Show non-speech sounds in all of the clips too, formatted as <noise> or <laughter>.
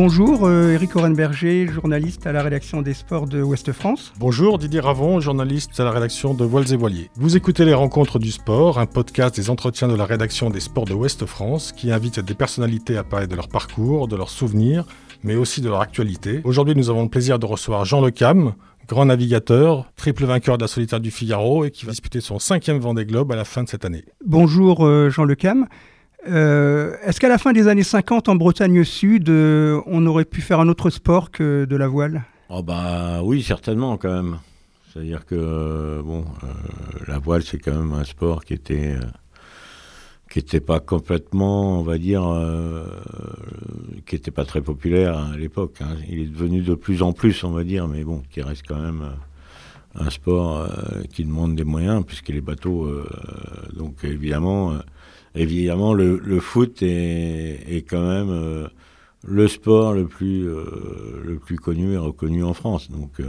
Bonjour, euh, Eric Orenberger, journaliste à la rédaction des sports de Ouest France. Bonjour, Didier Ravon, journaliste à la rédaction de Voiles et Voiliers. Vous écoutez Les Rencontres du Sport, un podcast des entretiens de la rédaction des sports de Ouest France qui invite des personnalités à parler de leur parcours, de leurs souvenirs, mais aussi de leur actualité. Aujourd'hui, nous avons le plaisir de recevoir Jean Le Cam, grand navigateur, triple vainqueur de la solitaire du Figaro et qui va disputer son cinquième Vendée Globe à la fin de cette année. Bonjour euh, Jean Le Cam. Euh, Est-ce qu'à la fin des années 50, en Bretagne Sud, euh, on aurait pu faire un autre sport que de la voile? Oh bah oui, certainement quand même. C'est-à-dire que euh, la voile c'est quand même un sport qui était n'était pas complètement, on va dire, qui n'était pas très populaire à l'époque. hein. Il est devenu de plus en plus, on va dire, mais bon, qui reste quand même un sport euh, qui demande des moyens, puisque les bateaux, euh, donc évidemment, euh, évidemment, le, le foot est, est quand même le sport le plus le plus connu et reconnu en France. Donc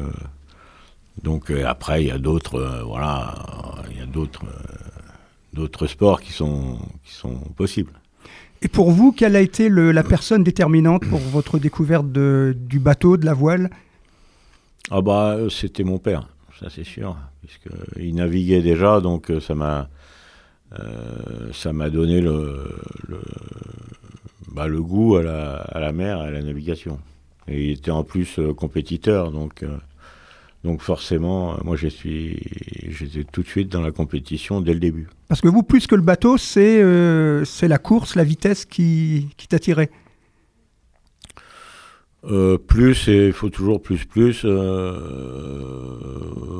donc après, il y a d'autres, voilà, il y a d'autres d'autres sports qui sont qui sont possibles. Et pour vous, quelle a été le- la personne déterminante pour votre découverte de- du bateau, de la voile? Ah bah c'était mon père, ça c'est sûr, puisque il naviguait déjà, donc euh, ça m'a euh, ça m'a donné le le, bah, le goût à la, à la mer et à la navigation. Et il était en plus euh, compétiteur, donc euh, donc forcément, moi j'étais tout de suite dans la compétition dès le début. Parce que vous, plus que le bateau, c'est c'est la course, la vitesse qui, qui t'attirait. Euh, plus et il faut toujours plus plus. euh,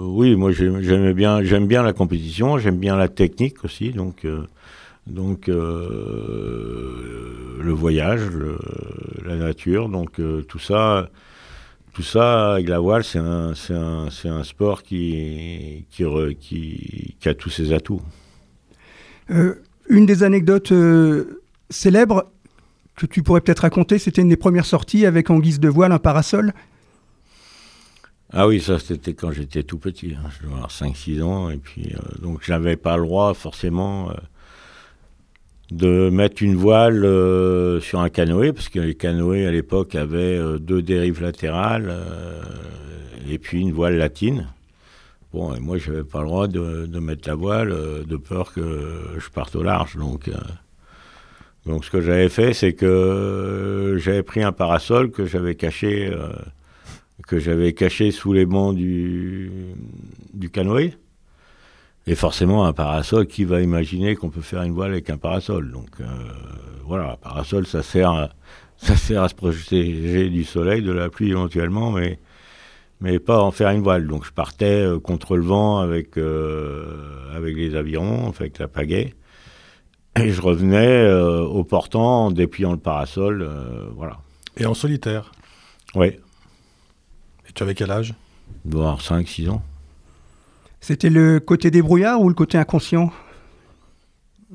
oui, moi j'aime- bien, j'aime bien la compétition, j'aime bien la technique aussi, donc euh, euh, le voyage, la nature, donc euh, tout ça, tout ça avec la voile, c'est un sport qui qui, a tous ses atouts. Une des anecdotes célèbres que tu pourrais peut-être raconter, c'était une des premières sorties avec en guise de voile un parasol. Ah oui, ça c'était quand j'étais tout petit, hein. je devais avoir 5-6 ans, et puis euh, donc j'avais pas le droit forcément euh, de mettre une voile euh, sur un canoë, parce que les canoës à l'époque avaient euh, deux dérives latérales et puis une voile latine. Bon, et moi j'avais pas le droit de, mettre la voile de peur que je parte au large, donc. donc ce que j'avais fait, c'est que j'avais pris un parasol que j'avais caché que j'avais caché sous les bancs du, du canoë. Et forcément, un parasol, qui va imaginer qu'on peut faire une voile avec un parasol? Donc euh, voilà, un parasol, ça sert, à, ça sert à se protéger du soleil, de la pluie éventuellement, mais, mais pas en faire une voile. Donc je partais euh, contre le vent avec, euh, avec les avirons, avec la pagaie. Et je revenais euh, au portant en dépliant le parasol. voilà. Et en solitaire? Oui, Et tu avais quel âge il doit avoir 5-6 ans. C'était le côté débrouillard ou le côté inconscient?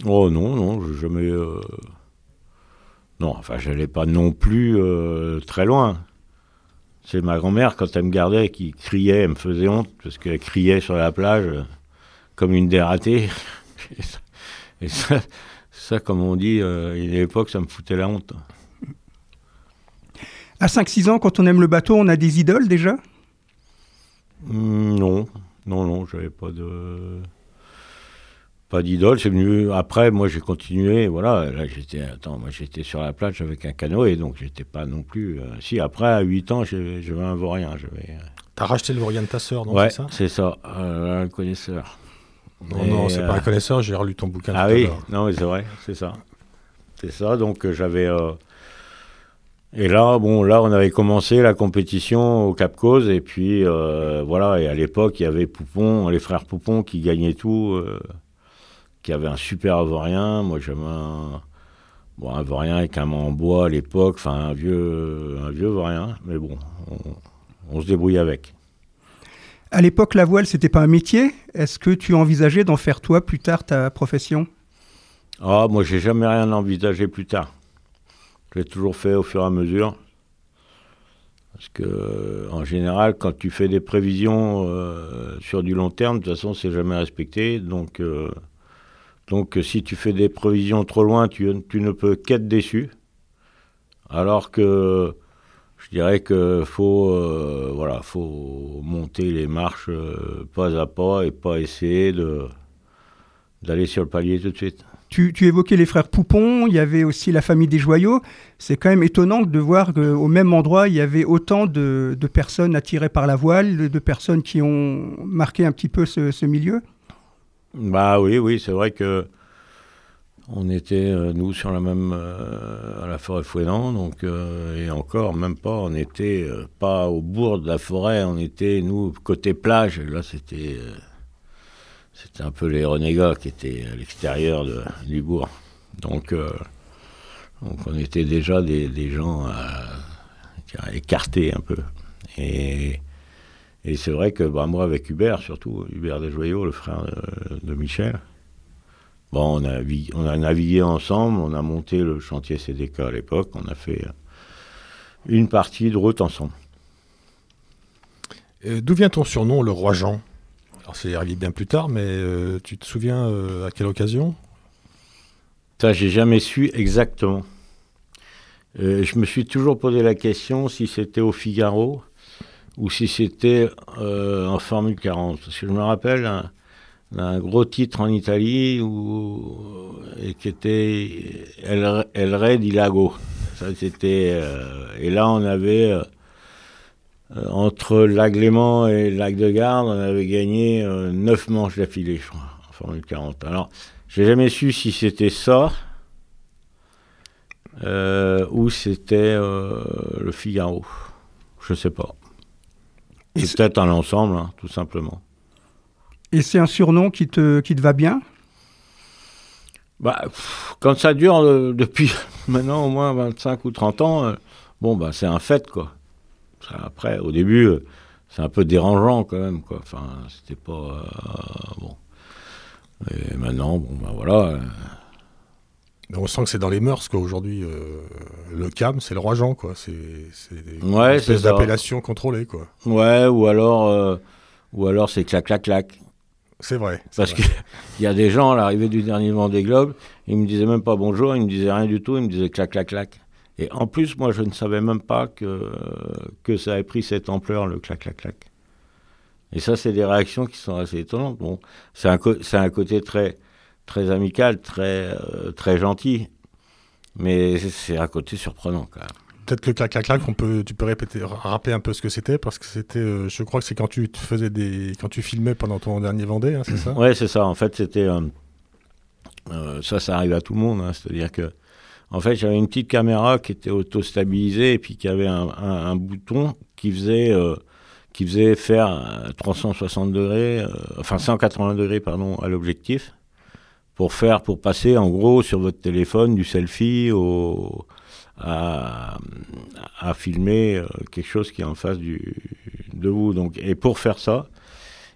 Oh non, non, je jamais. euh, Non, enfin, j'allais pas non plus euh, très loin. C'est ma grand-mère, quand elle me gardait, qui criait, elle me faisait honte, parce qu'elle criait sur la plage euh, comme une dératée. <laughs> Et ça, et ça, ça, comme on dit, euh, à une époque, ça me foutait la honte. À 5-6 ans, quand on aime le bateau, on a des idoles déjà? Hmm, non, non, non, j'avais pas de. Pas d'idole, c'est venu après. Moi, j'ai continué. Voilà, là, j'étais. Attends, moi, j'étais sur la plage avec un canoë, donc j'étais pas non plus. euh, Si, après, à 8 ans, j'avais un vaurien. J'avais. T'as racheté le Vaurien de ta sœur, non ouais, c'est ça? c'est ça. euh, un connaisseur. Non, Et, non, c'est euh, pas un connaisseur, j'ai relu ton bouquin Ah tout oui, non, mais c'est vrai, c'est ça. C'est ça, donc euh, j'avais. Et là, bon, là, on avait commencé la compétition au Cap Cause, et puis euh, voilà, et à l'époque, il y avait Poupon, les frères Poupon qui gagnaient tout, euh, qui avaient un super avorien. Moi, j'avais un. Bon, un vaurien avec un en bois à l'époque, enfin un vieux, un vieux vaurien, mais bon, on, on se débrouille avec. À l'époque, la voile, c'était pas un métier. Est-ce que tu envisageais d'en faire toi plus tard ta profession? Ah, moi, j'ai jamais rien envisagé plus tard. Je l'ai toujours fait au fur et à mesure. Parce que, en général, quand tu fais des prévisions euh, sur du long terme, de toute façon, c'est jamais respecté. Donc, euh, donc, si tu fais des prévisions trop loin, tu, ne peux qu'être déçu. Alors que je dirais que faut, euh, voilà, faut monter les marches pas à pas et pas essayer d'aller sur le palier tout de suite. Tu, évoquais les frères Poupon, il y avait aussi la famille des Joyaux. C'est quand même étonnant de voir qu'au même endroit, il y avait autant de, personnes attirées par la voile, de personnes qui ont marqué un petit peu ce, ce milieu. Bah oui, oui, c'est vrai que on était, euh, nous, sur la même, euh, à la forêt Fouénan, donc, euh, et encore, même pas, on était pas au bourg de la forêt, on était, nous, côté plage, là, c'était, c'était un peu les renégats qui étaient à l'extérieur du bourg. Donc, donc, on était déjà des, gens écartés un peu. Et, et c'est vrai que bah, moi, avec Hubert, surtout, Hubert Desjoyaux, le frère de, de Michel, Bon, on a, on a navigué ensemble, on a monté le chantier CDK à l'époque, on a fait une partie de route ensemble. Euh, D'où vient ton surnom, le roi Jean? Alors c'est arrivé bien plus tard, mais euh, tu te souviens euh, à quelle occasion? Ça, j'ai jamais su exactement. Euh, je me suis toujours posé la question si c'était au Figaro ou si c'était en Formule 40. Parce que je me rappelle, un, gros titre en Italie où, qui était El, El Re Lago. Ça, c'était, et là, on avait, entre Lac Léman et Lac de Garde, on avait gagné euh, 9 manches d'affilée, je crois, en Formule 40. Alors, j'ai jamais su si c'était ça euh, ou c'était euh, le Figaro. Je sais pas. C'est peut-être un ensemble, hein, tout simplement. Et c'est un surnom qui te, qui te va bien? Bah, pff, Quand ça dure euh, depuis <laughs> maintenant au moins 25 ou 30 ans, euh, bon, bah, c'est un fait, quoi. Après, au début, euh, c'est un peu dérangeant quand même, quoi. Enfin, c'était pas. euh, bon. Et maintenant, bon, bah voilà. On sent que c'est dans les mœurs, quoi. Aujourd'hui, euh, le CAM, c'est le roi Jean, quoi. C'est c'est une Ouais, espèce d'appellation contrôlée, quoi. Ouais, ou alors, euh, ou alors c'est clac, clac, clac. C'est vrai. Parce qu'il <laughs> y a des gens à l'arrivée du dernier Vendée Globe, ils me disaient même pas bonjour, ils me disaient rien du tout, ils me disaient clac, clac, clac. Et en plus, moi, je ne savais même pas que, que ça avait pris cette ampleur, le clac, clac, clac. Et ça, c'est des réactions qui sont assez étonnantes. Bon, c'est un, un côté très, très amical, très, euh, très gentil. Mais c'est- un côté surprenant, quand même. Peut-être que clac clac clac, on peut, tu peux répéter, rappeler un peu ce que c'était parce que c'était, euh, je crois que c'est quand tu te faisais des, quand tu filmais pendant ton dernier Vendée, hein, c'est ça? Ouais, c'est ça. En fait, c'était. euh, ça, ça arrive à tout le monde. hein. C'est-à-dire que. En fait, j'avais une petite caméra qui était auto-stabilisée et puis qui avait un, bouton qui faisait, euh, qui faisait faire euh, 360 degrés, euh, enfin 180 degrés, pardon, à l'objectif pour faire, pour passer en gros sur votre téléphone du selfie à, filmer euh, quelque chose qui est en face de vous. Donc, et pour faire ça,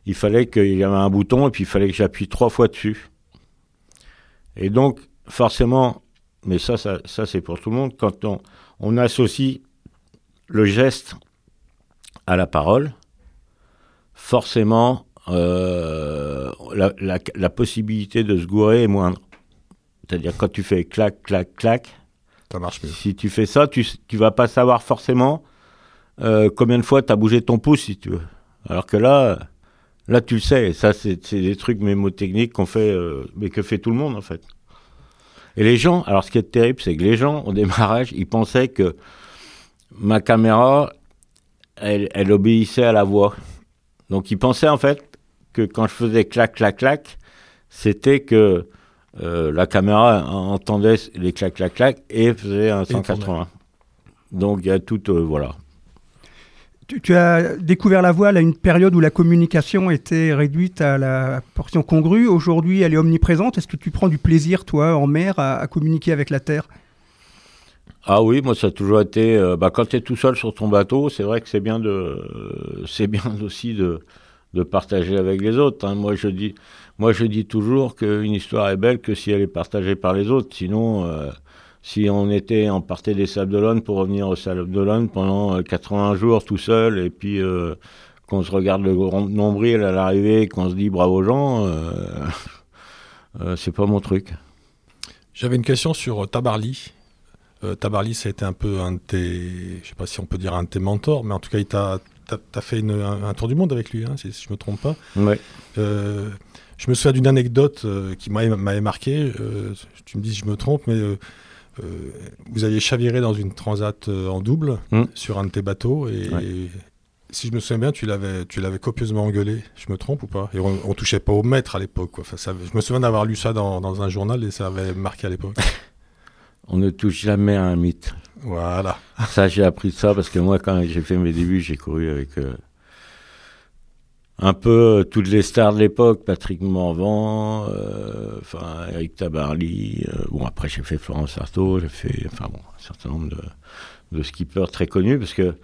il fallait qu'il y avait un bouton et puis il fallait que j'appuie trois fois dessus. Et donc, forcément, mais ça, ça, ça c'est pour tout le monde, quand on, on associe le geste à la parole, forcément, euh, la, la- la possibilité de se gourer est moindre. C'est-à-dire quand tu fais clac, clac, clac, Ça marche mieux. si tu fais ça, tu, tu vas pas savoir forcément euh, combien de fois tu as bougé ton pouce, si tu veux. Alors que là, là tu le sais. Ça, c'est c'est des trucs mémotechniques qu'on fait, euh, mais que fait tout le monde, en fait. Et les gens, alors ce qui est terrible, c'est que les gens, au démarrage, ils pensaient que ma caméra, elle, elle obéissait à la voix. Donc ils pensaient, en fait, que quand je faisais clac, clac, clac, c'était que euh, la caméra entendait les clac, clac, clac et faisait un Et tournait. 180. Donc il y a tout, euh, voilà. Tu, as découvert la voile à une période où la communication était réduite à la portion congrue. Aujourd'hui, elle est omniprésente. Est-ce que tu prends du plaisir, toi, en mer, à, communiquer avec la Terre? Ah oui, moi ça a toujours été. euh, bah, quand tu es tout seul sur ton bateau, c'est vrai que c'est bien de, c'est bien <laughs> aussi de, de partager avec les autres. hein. Moi je dis, moi je dis toujours qu'une histoire est belle que si elle est partagée par les autres. Sinon, euh, si on était, on partait des Sables d'Olonne pour revenir aux Sables d'Olonne pendant euh, 80 jours tout seul et puis euh, qu'on se regarde le nombril à l'arrivée, qu'on se dit bravo Jean, euh, <laughs> euh, c'est pas mon truc. J'avais une question sur euh, Tabarly. Tabarly, ça a été un peu un de tes, je sais pas si on peut dire un de tes mentors, mais en tout cas, il t'a as, fait un, tour du monde avec lui, hein, si, je ne me trompe pas. Ouais. je me souviens d'une anecdote qui m'avait marqué. tu me dis si je me trompe, mais vous aviez chaviré dans une transat en double hmm. sur un de tes bateaux et, si je me souviens bien, tu l'avais, tu l'avais copieusement engueulé. Je me trompe ou pas? Et on, touchait pas au maître à l'époque. Enfin, je me souviens d'avoir lu ça dans, dans, un journal et ça avait marqué à l'époque. <laughs> on ne touche jamais à un mythe. Voilà. Ça, j'ai appris ça parce que moi, quand j'ai fait mes débuts, j'ai couru avec euh, un peu euh, toutes les stars de l'époque, Patrick Morvan, euh, Eric Tabarly. bon, après, j'ai fait Florence Artaud, j'ai fait, un certain nombre de, de skippers très connus parce que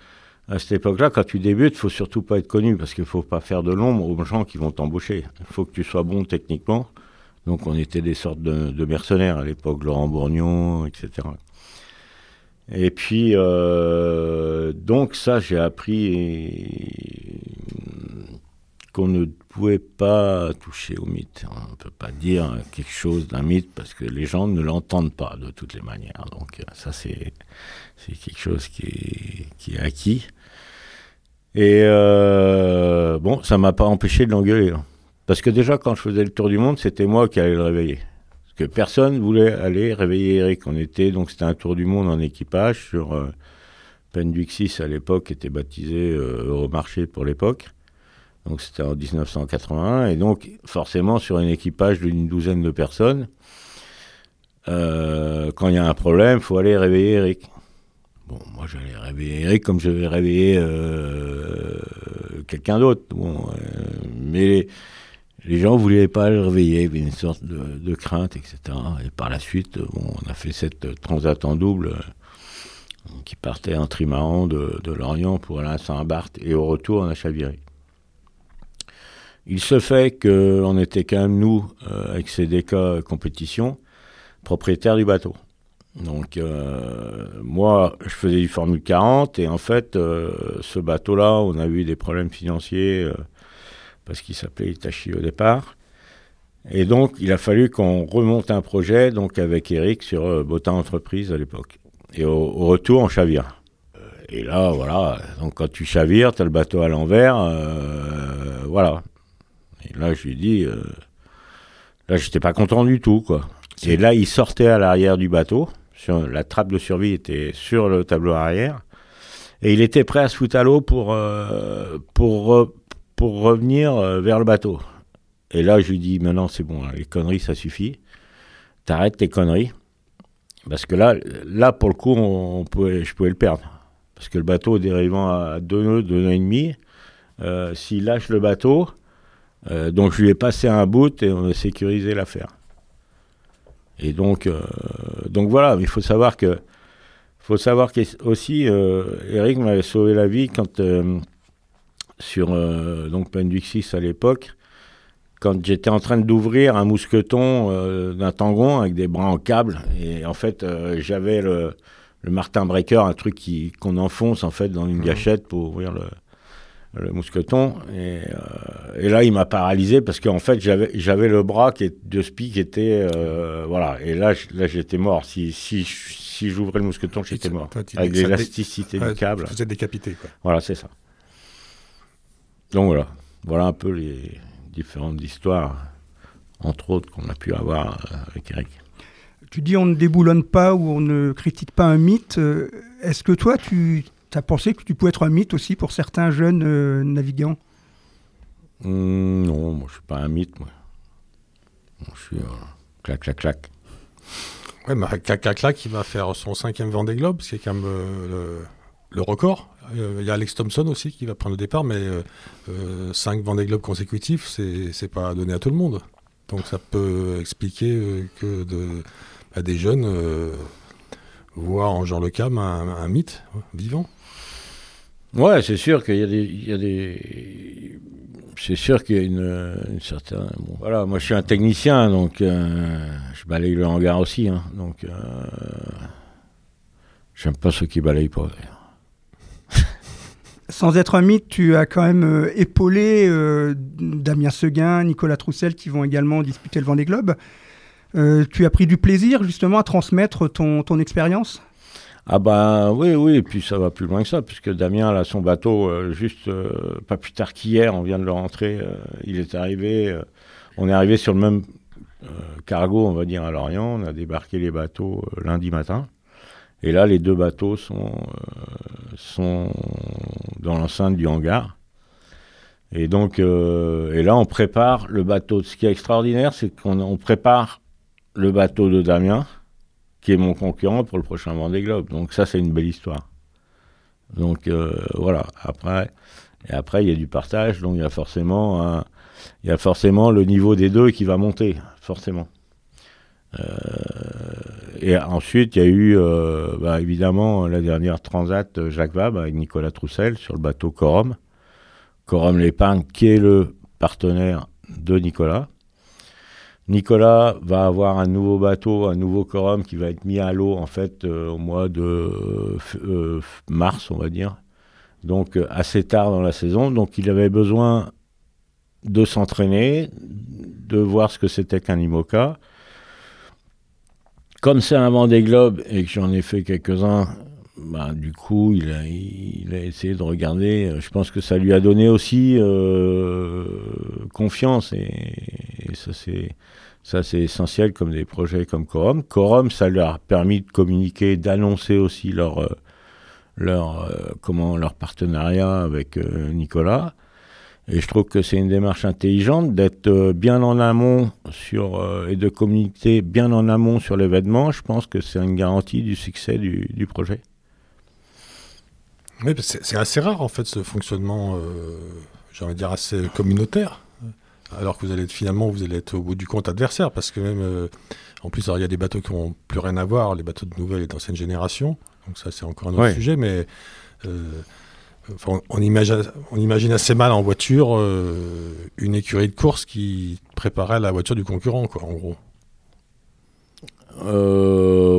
à cette époque-là, quand tu débutes, faut surtout pas être connu parce qu'il faut pas faire de l'ombre aux gens qui vont t'embaucher. Il faut que tu sois bon techniquement. Donc on était des sortes de, mercenaires à l'époque, Laurent Bourgnon, etc. Et puis, euh, donc ça, j'ai appris qu'on ne pouvait pas toucher au mythe. On ne peut pas dire quelque chose d'un mythe parce que les gens ne l'entendent pas de toutes les manières. Donc ça, c'est quelque chose qui est, qui est acquis. Et euh, bon, ça m'a pas empêché de l'engueuler. Hein. Parce que déjà, quand je faisais le tour du monde, c'était moi qui allais le réveiller. Parce que personne voulait aller réveiller Eric. On était, donc c'était un tour du monde en équipage sur euh, Penduixis à l'époque, était baptisé euh, Euromarché pour l'époque. Donc c'était en 1981. Et donc, forcément, sur un équipage d'une douzaine de personnes, euh, quand il y a un problème, il faut aller réveiller Eric. Bon, moi j'allais réveiller Eric comme je vais réveiller euh, quelqu'un d'autre. Bon, euh, mais les, gens ne voulaient pas le réveiller, il y avait une sorte de, crainte, etc. Et par la suite, bon, on a fait cette transat en double qui partait en trimaran de, de, Lorient pour aller à Saint-Barth et au retour on a chaviré. Il se fait qu'on était quand même, nous, avec CDK Compétition, propriétaires du bateau. Donc euh, moi, je faisais du Formule 40 et en fait, euh, ce bateau-là, on a eu des problèmes financiers euh, parce qu'il s'appelait Itachi au départ. Et donc, il a fallu qu'on remonte un projet donc avec Eric sur Botin Entreprise à l'époque. Et au, retour, on chavire. Et là, voilà, donc quand tu chavires, tu as le bateau à l'envers, voilà. Et là, je lui dis, là, j'étais pas content du tout, quoi. Et là, il sortait à l'arrière du bateau la trappe de survie était sur le tableau arrière. Et il était prêt à se foutre à l'eau pour, euh, pour, pour revenir euh, vers le bateau. Et là, je lui dis, maintenant c'est bon, les conneries, ça suffit. T'arrêtes tes conneries. Parce que là, là pour le coup, on, pouvait, je pouvais le perdre. Parce que le bateau dérivant à 2 nœuds, 2 nœuds et demi, euh, s'il lâche le bateau, donc je lui ai passé un bout et on a sécurisé l'affaire. Et donc, euh, donc voilà, il faut savoir que, faut savoir aussi, euh, Eric m'avait sauvé la vie quand euh, sur donc Penduxis à l'époque, quand j'étais en train d'ouvrir un mousqueton d'un tangon avec des bras en câble, et en fait j'avais le, le Martin Breaker, un truc qui qu'on enfonce en fait dans une mmh. gâchette pour ouvrir le, le mousqueton. Et, euh, et, là, il m'a paralysé parce qu'en fait, j'avais, j'avais le bras qui est, de spi qui était. Euh, voilà. Et là, là j'étais mort. Si, si, si j'ouvrais le mousqueton, j'étais mort. Avec l'élasticité du câble. Vous êtes décapité, quoi. Voilà, c'est ça. Donc voilà. Voilà un peu les différentes histoires, entre autres, qu'on a pu avoir euh, avec Eric. Tu dis on ne déboulonne pas ou on ne critique pas un mythe. Est-ce que toi, tu tu as pensé que tu pouvais être un mythe aussi pour certains jeunes euh, navigants? Mmh, Non, moi, je suis pas un mythe. Moi. je suis euh, clac, clac, clac. Ouais, mais clac, clac, clac, il va faire son cinquième Vendée Globe, c'est quand même euh, le, record. Il y a Alex Thompson aussi qui va prendre le départ, mais cinq Vendée Globe consécutifs, c'est pas donné à tout le monde. Donc ça peut expliquer que de, bah, des jeunes voient en Jean Le Cam un mythe vivant. Ouais, c'est sûr qu'il y a des, c'est sûr qu'il y a une, certaine. Voilà, moi je suis un technicien, donc euh, je balaye le hangar aussi, hein, donc euh, j'aime pas ceux qui balayent pas. <laughs> Sans être un mythe, tu as quand même euh, épaulé Damien Seguin, Nicolas Troussel qui vont également disputer le Vendée Globe. tu as pris du plaisir justement à transmettre ton expérience? Ah ben oui, oui, et puis ça va plus loin que ça, puisque Damien a son bateau juste pas plus tard qu'hier, on vient de le rentrer, il est arrivé, on est arrivé sur le même cargo, on va dire, à Lorient, on a débarqué les bateaux lundi matin. Et là, les deux bateaux sont, dans l'enceinte du hangar. Et donc, euh, et là, on prépare le bateau. Ce qui est extraordinaire, c'est qu'on prépare le bateau de Damien, qui est mon concurrent pour le prochain Vendée Globe. Donc ça, c'est une belle histoire. Donc euh, voilà. Après, et après, il y a du partage. Donc il y a forcément, le niveau des deux qui va monter, forcément. Euh, et ensuite, il y a eu, bah, évidemment, la dernière transat Jacques Vabre avec Nicolas Troussel sur le bateau Corum Corum l'épargne, qui est le partenaire de Nicolas. Nicolas va avoir un nouveau bateau, un nouveau Corum qui va être mis à l'eau en fait euh, au mois de euh, mars, on va dire. Donc euh, assez tard dans la saison. Donc il avait besoin de s'entraîner, de voir ce que c'était qu'un IMOCA. Comme c'est un vent des globes et que j'en ai fait quelques-uns bah, du coup, il a, essayé de regarder. Euh, je pense que ça lui a donné aussi euh, confiance et, ça c'est ça c'est essentiel comme des projets comme Corum. Corum, ça leur a permis de communiquer, d'annoncer aussi leur euh, leur comment leur partenariat avec Nicolas. Et je trouve que c'est une démarche intelligente d'être bien en amont sur et de communiquer bien en amont sur l'événement. Je pense que c'est une garantie du succès du, du projet. Oui, c'est assez rare en fait ce fonctionnement, euh, j'ai envie de dire assez communautaire. Alors que vous allez être, finalement, vous allez être au bout du compte adversaire, parce que même, euh, en plus, il y a des bateaux qui n'ont plus rien à voir, les bateaux de nouvelle et d'ancienne génération. Donc ça, c'est encore un autre sujet, mais euh, on, imagine, on imagine assez mal en voiture une écurie de course qui préparait la voiture du concurrent, quoi, en gros.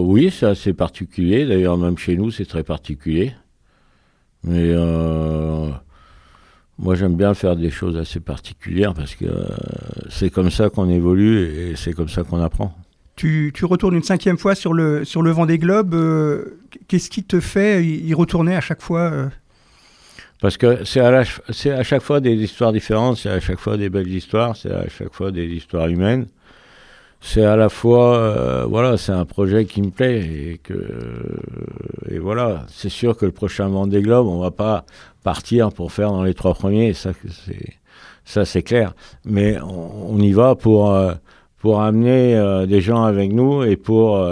oui, c'est assez particulier. D'ailleurs, même chez nous, c'est très particulier. Mais euh, moi, j'aime bien faire des choses assez particulières parce que euh, c'est comme ça qu'on évolue et c'est comme ça qu'on apprend. Tu, tu, retournes une cinquième fois sur le, sur le Vendée Globe. Euh, qu'est-ce qui te fait y retourner à chaque fois Parce que c'est à, à, chaque fois des histoires différentes, c'est à chaque fois des belles histoires, c'est à chaque fois des histoires humaines c'est à la fois, euh, voilà, c'est un projet qui me plaît et que, et voilà, c'est sûr que le prochain Vendée Globe, on va pas partir pour faire dans les trois premiers, ça c'est, ça c'est clair. Mais on, y va pour euh, pour amener euh, des gens avec nous et pour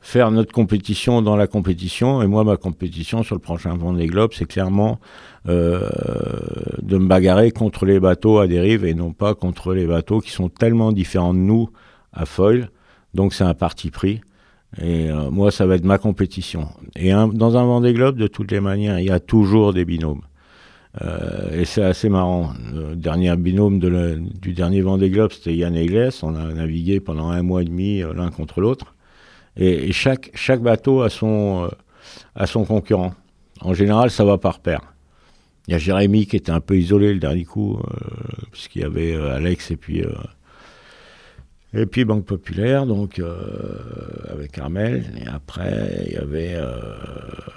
faire notre compétition dans la compétition. Et moi, ma compétition sur le prochain Vendée Globe, c'est clairement de me bagarrer contre les bateaux à dérive et non pas contre les bateaux qui sont tellement différents de nous à foil. Donc c'est un parti pris. Et euh, moi, ça va être ma compétition. Et dans un Vendée Globe, de toutes les manières, il y a toujours des binômes. Euh, et c'est assez marrant. Le dernier binôme du dernier Vendée Globe, c'était Yann Eglès. On a navigué pendant un mois et demi euh, l'un contre l'autre. Et, chaque, chaque bateau a son, a son concurrent. En général, ça va par paire. Il y a Jérémy qui était un peu isolé le dernier coup, puisqu'il y avait Alex et puis et puis Banque Populaire, donc euh, avec Armel. Et après, il y avait euh,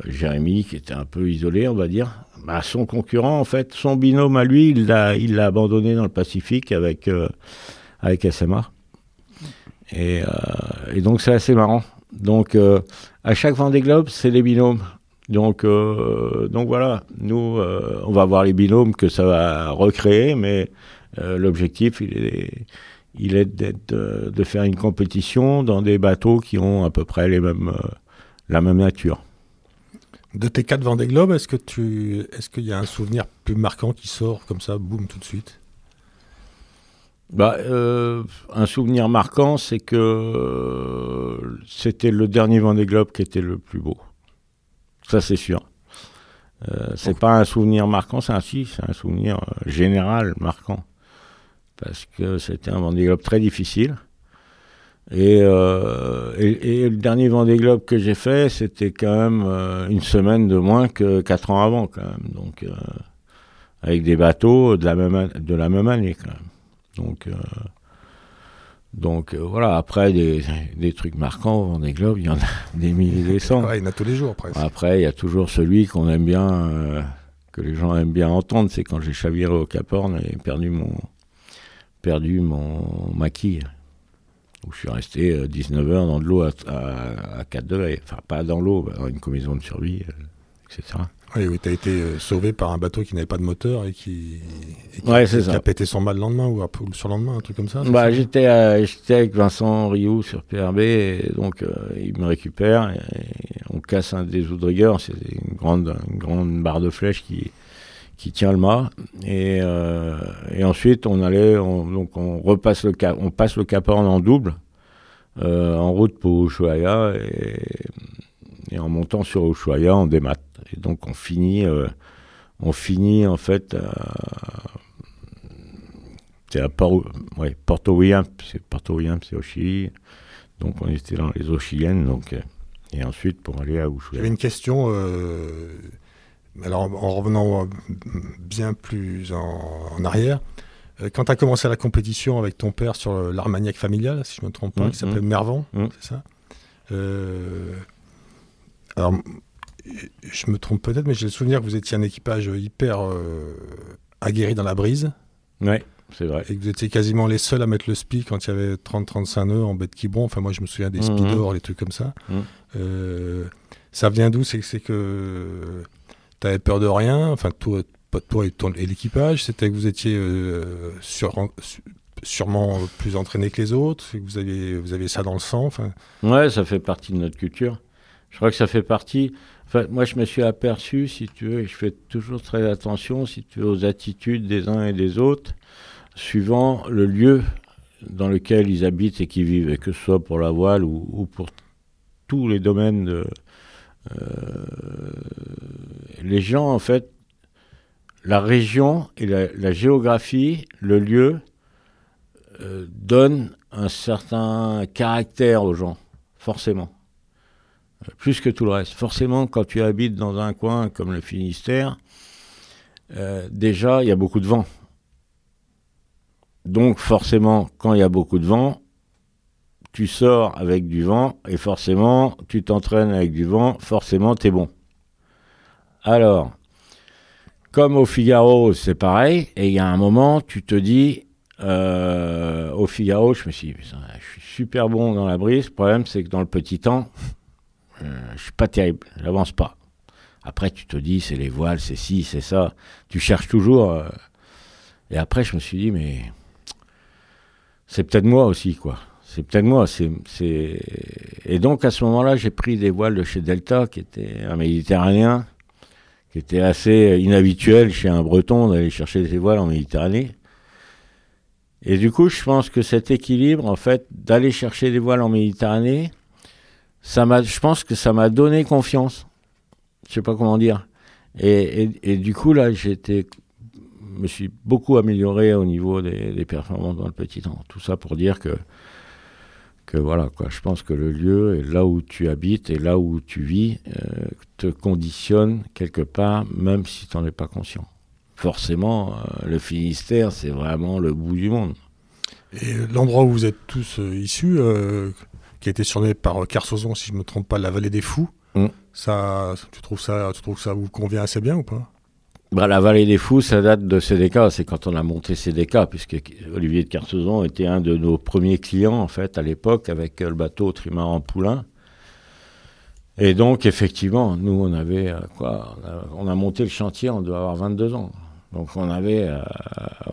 Jérémy qui était un peu isolé, on va dire. Bah, son concurrent, en fait, son binôme à lui, il l'a, abandonné dans le Pacifique avec, euh, avec SMA. Et, et, donc c'est assez marrant. Donc à chaque Vendée Globe, c'est les binômes. Donc, donc voilà, nous, on va voir les binômes que ça va recréer, mais l'objectif, il est il est de, de, faire une compétition dans des bateaux qui ont à peu près les mêmes, euh, la même nature. De tes quatre Vendée Globe, est-ce que tu, est-ce qu'il y a un souvenir plus marquant qui sort comme ça, boum, tout de suite? Bah, euh, un souvenir marquant, c'est que euh, c'était le dernier Vendée Globe qui était le plus beau. Ça, c'est sûr. Euh, c'est pas un souvenir marquant, c'est un si, c'est un souvenir général marquant parce que c'était un Vendée Globe très difficile. Euh, et, et, le dernier Vendée Globe que j'ai fait, c'était quand même euh, une semaine de moins que quatre ans avant, quand même. Donc, euh, avec des bateaux de la même, de la même année, quand même. Donc, Donc voilà, après des, des, trucs marquants au Vendée Globe, il y en a <laughs> des milliers et des cents. il y en a tous les jours presque. Après, il y a toujours celui qu'on aime bien, que les gens aiment bien entendre, c'est quand j'ai chaviré au Cap Horn et perdu mon, perdu mon maquille où je suis resté 19 heures dans de l'eau à, à, 4 degrés. Enfin, pas dans l'eau, dans une combinaison de survie, etc. Oui, oui tu as été euh, sauvé par un bateau qui n'avait pas de moteur et qui, a pété son mât le lendemain ou, le surlendemain, un truc comme ça bah, J'étais avec Vincent Rioux sur PRB, et donc euh, il me récupère, et, on casse un des outrigueurs, c'est une grande, une grande barre de flèche qui, qui tient le mât. Et, euh, ensuite, on allait, donc on repasse le on passe le Cap en double, en route pour Ushuaia, et, en montant sur Ushuaia, on démat. Et donc on finit, euh, on finit en fait c'est à Porto William, c'est Porto William, c'est au Chili. Donc on était dans les eaux chiliennes, donc euh, et ensuite pour aller à Ushuaia. J'avais une question. Euh, alors en revenant bien plus en, arrière, quand tu as commencé la compétition avec ton père sur l'Armagnac familial, si je ne me trompe pas, mmh, qui s'appelait mmh. Mervan, mmh. c'est ça? Alors je me trompe peut-être, mais j'ai le souvenir que vous étiez un équipage hyper euh, aguerri dans la brise. Oui, c'est vrai. Et que vous étiez quasiment les seuls à mettre le speed quand il y avait 30-35 nœuds en baie de Quiberon. Enfin, moi, je me souviens des mhm. speedors, les trucs comme ça. Euh, ça vient d'où? C'est que tu avais peur de rien. Enfin, toi, toi et, l'équipage, c'était que vous étiez euh, sûrement plus entraîné que les autres, que vous aviez, ça dans le sang. Enfin... Ouais, ça fait partie de notre culture. Je crois que ça fait partie moi, je me suis aperçu, si tu veux, et je fais toujours très attention, si tu veux, aux attitudes des uns et des autres, suivant le lieu dans lequel ils habitent et qu'ils vivent, que ce soit pour la voile ou, pour tous les domaines de. Euh, les gens, en fait, la région et la, géographie, le lieu, euh, donnent un certain caractère aux gens, forcément plus que tout le reste. Forcément, quand tu habites dans un coin comme le Finistère, euh, déjà, il y a beaucoup de vent. Donc, forcément, quand il y a beaucoup de vent, tu sors avec du vent et forcément, tu t'entraînes avec du vent, forcément, tu es bon. Alors, comme au Figaro, c'est pareil, et il y a un moment, tu te dis, euh, au Figaro, je me suis dit, je suis super bon dans la brise, le problème, c'est que dans le petit temps, je euh, je suis pas terrible, j'avance pas. Après, tu te dis, c'est les voiles, c'est ci, c'est ça. Tu cherches toujours. Euh. Et après, je me suis dit, mais c'est peut-être moi aussi, quoi. C'est peut-être moi. Et donc, à ce moment-là, j'ai pris des voiles de chez Delta, qui était un méditerranéen, qui était assez inhabituel chez un breton d'aller chercher des voiles en Méditerranée. Et du coup, je pense que cet équilibre, en fait, d'aller chercher des voiles en Méditerranée, ça m'a, je pense que ça m'a donné confiance. Je sais pas comment dire. Et, du coup, là, j'étais, me suis beaucoup amélioré au niveau des, performances dans le petit temps. Tout ça pour dire que, que voilà, quoi. Je pense que le lieu et là où tu habites et là où tu vis euh, te conditionne quelque part, même si tu n'en es pas conscient. Forcément, euh, le Finistère, c'est vraiment le bout du monde. Et l'endroit où vous êtes tous euh, issus, qui a été surnommé par Carsozon, si je ne me trompe pas, la vallée des fous. Mm. Ça, tu trouves ça, tu trouves ça vous convient assez bien ou pas? Bah, la vallée des fous, ça date de CDK. C'est quand on a monté CDK, puisque Olivier de Carsozon était un de nos premiers clients, en fait, à l'époque, avec le bateau Trimaran Poulain. Et donc, effectivement, nous, on avait euh, quoi on a, monté le chantier, on doit avoir 22 ans. Donc, on avait, euh,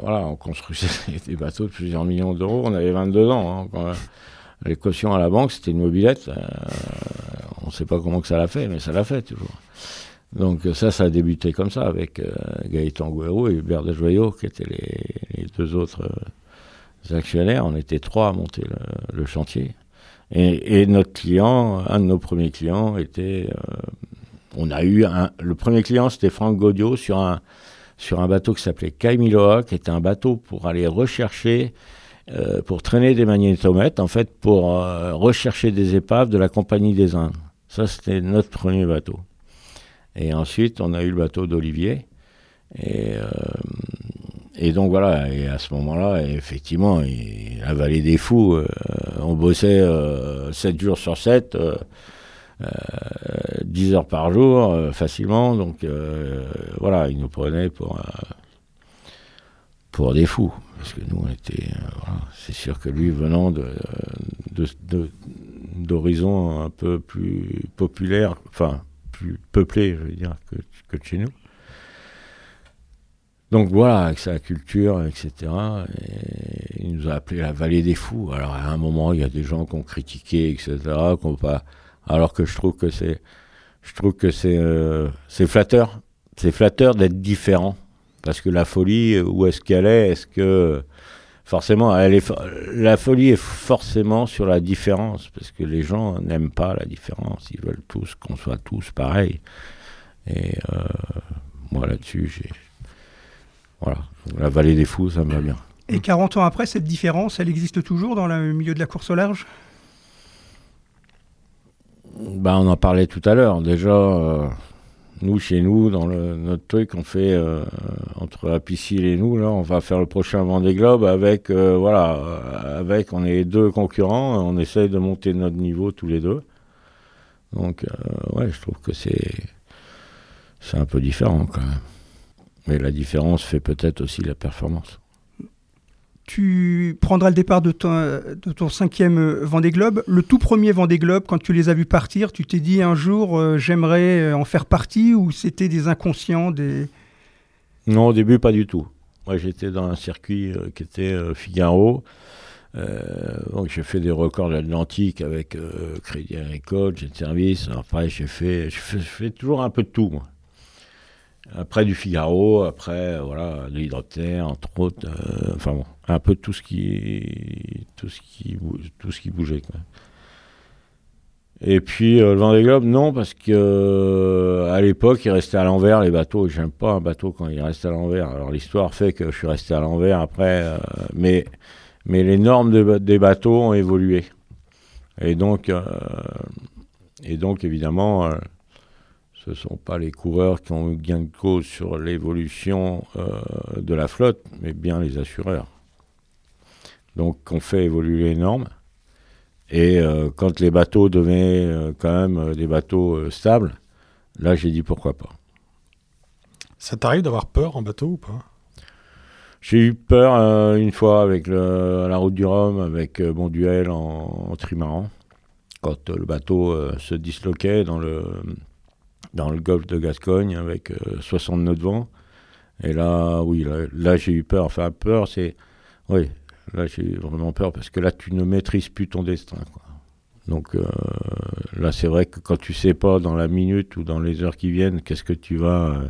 voilà, on construisait <laughs> des bateaux de plusieurs millions d'euros. On avait 22 ans. Hein, les cautions à la banque, c'était une mobilette. Euh, on ne sait pas comment que ça l'a fait, mais ça l'a fait toujours. Donc ça, ça a débuté comme ça avec euh, Gaëtan Gouérou et Hubert de qui étaient les, deux autres euh, actionnaires. On était trois à monter le, chantier. Et, notre client, un de nos premiers clients, était... on a eu un, le premier client, c'était Franck Gaudio sur un, sur un bateau qui s'appelait Kaimiloa, qui était un bateau pour aller rechercher euh, pour traîner des magnétomètres, en fait, pour euh, rechercher des épaves de la Compagnie des Indes. Ça, c'était notre premier bateau. Et ensuite, on a eu le bateau d'Olivier. Et, euh, et donc voilà, et à ce moment-là, effectivement, la vallée des fous, euh, on bossait 7 jours sur 7, 10 heures par jour, facilement, donc voilà, il nous prenait pour, pour des fous. Parce que nous, on était. c'est sûr que lui, venant d'horizons un peu plus populaires, enfin, plus peuplés, je veux dire, que, que de chez nous. Donc voilà, avec sa culture, etc. Et il nous a appelé la vallée des fous. Alors à un moment, il y a des gens qui ont critiqué, etc. pas, alors que je trouve que c'est, je trouve que c'est, euh, c'est flatteur. C'est flatteur d'être différent. Parce que la folie, où est-ce qu'elle est? Est-ce que forcément, elle est, la folie est forcément sur la différence, parce que les gens n'aiment pas la différence. Ils veulent tous qu'on soit tous pareils. Et euh, moi là-dessus, j'ai voilà, la vallée des fous, ça me va bien. Et 40 ans après, cette différence, elle existe toujours dans le milieu de la course au large? Ben, On en parlait tout à l'heure. Déjà, euh, nous, chez nous, dans le, notre truc, on fait euh, entre Apicil et nous, là, on va faire le prochain Vendée Globe avec, euh, voilà, avec, on est deux concurrents, on essaye de monter notre niveau tous les deux. Donc, ouais, je trouve que c'est, c'est un peu différent quand même. Mais la différence fait peut-être aussi la performance. Tu prendras le départ de ton, cinquième Vendée Globe. Le tout premier Vendée Globe, quand tu les as vus partir, tu t'es dit un jour euh, j'aimerais euh, en faire partie ou c'était des inconscients des... Non, au début, pas du tout. Moi, j'étais dans un circuit euh, qui était Figaro. donc j'ai fait des records de l'Atlantique avec Crédit Agricole, j'ai de service. Après, j'ai fait, je fais, toujours un peu de tout, moi. Après du Figaro, après voilà de l'hydroptère, entre autres, euh, enfin bon, un peu tout ce qui tout ce qui tout ce qui bougeait. Et puis euh, le Vendée Globe, non, parce que euh, à l'époque, il restait à l'envers les bateaux. J'aime pas un bateau quand il reste à l'envers. Alors l'histoire fait que je suis resté à l'envers après, mais mais les normes des bateaux ont évolué. Et donc et donc évidemment ce ne sont pas les coureurs qui ont eu gain de cause sur l'évolution euh, de la flotte, mais bien les assureurs. Donc on fait évoluer les normes. Et euh, quand les bateaux devenaient euh, quand même des bateaux stables, là j'ai dit pourquoi pas. Ça t'arrive d'avoir peur en bateau ou pas? J'ai eu peur une fois avec la route du Rhum, avec mon duel en, en trimaran, quand le bateau se disloquait dans le dans le golfe de Gascogne avec 60 nœuds de vent. Et là, oui, là, j'ai eu peur. Enfin, peur, c'est. Oui, là, j'ai vraiment peur parce que là, tu ne maîtrises plus ton destin. Donc euh, là, c'est vrai que quand tu sais pas dans la minute ou dans les heures qui viennent, qu'est-ce que tu vas. Euh,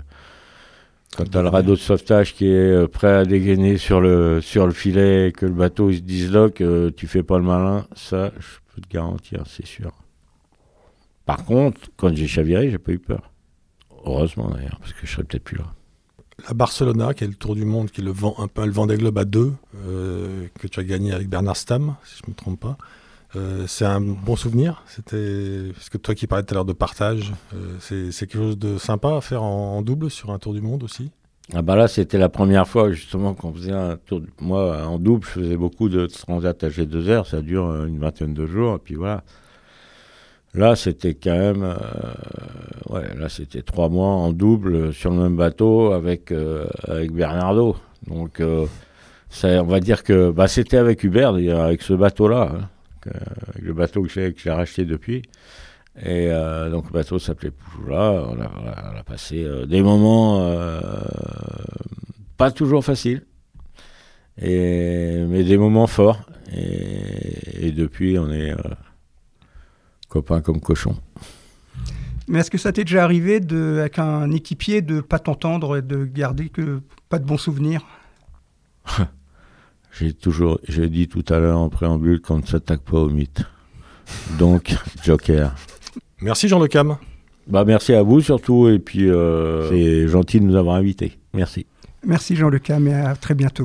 quand tu as le radeau de sauvetage qui est euh, prêt à dégainer sur le, sur le filet et que le bateau il se disloque, tu fais pas le malin, ça, je peux te garantir, c'est sûr. Par contre, quand j'ai chaviré, j'ai pas eu peur. Heureusement d'ailleurs, parce que je serais peut-être plus là. La Barcelona, qui est le tour du monde, qui est le vent, un peu le Vendée Globe à deux, euh, que tu as gagné avec Bernard Stam, si je ne me trompe pas. Euh, c'est un bon souvenir. C'était parce que toi qui parlais tout à l'heure de partage, euh, c'est quelque chose de sympa à faire en, double sur un tour du monde aussi? Ah bah là, c'était la première fois justement qu'on faisait un tour. Moi, en double, je faisais beaucoup de transat à G2R. Ça dure une vingtaine de jours, et puis voilà. Là, c'était quand même, euh, ouais, là c'était trois mois en double sur le même bateau avec euh, avec Bernardo. Donc, euh, ça, on va dire que bah, c'était avec Hubert, avec ce bateau-là, hein, avec le bateau que j'ai racheté depuis. Et donc le bateau s'appelait Poujoula. On on a passé des moments pas toujours faciles, mais des moments forts. Et depuis, on est copain comme cochon. Mais est-ce que ça t'est déjà arrivé de, avec un équipier de pas t'entendre et de garder que pas de bons souvenirs? <laughs> J'ai toujours, j'ai dit tout à l'heure en préambule qu'on ne s'attaque pas au mythe. Donc, <laughs> Joker. Merci Jean Le Cam. Bah merci à vous surtout et puis euh, c'est gentil de nous avoir invités. Merci. Merci Jean Le Cam et à très bientôt.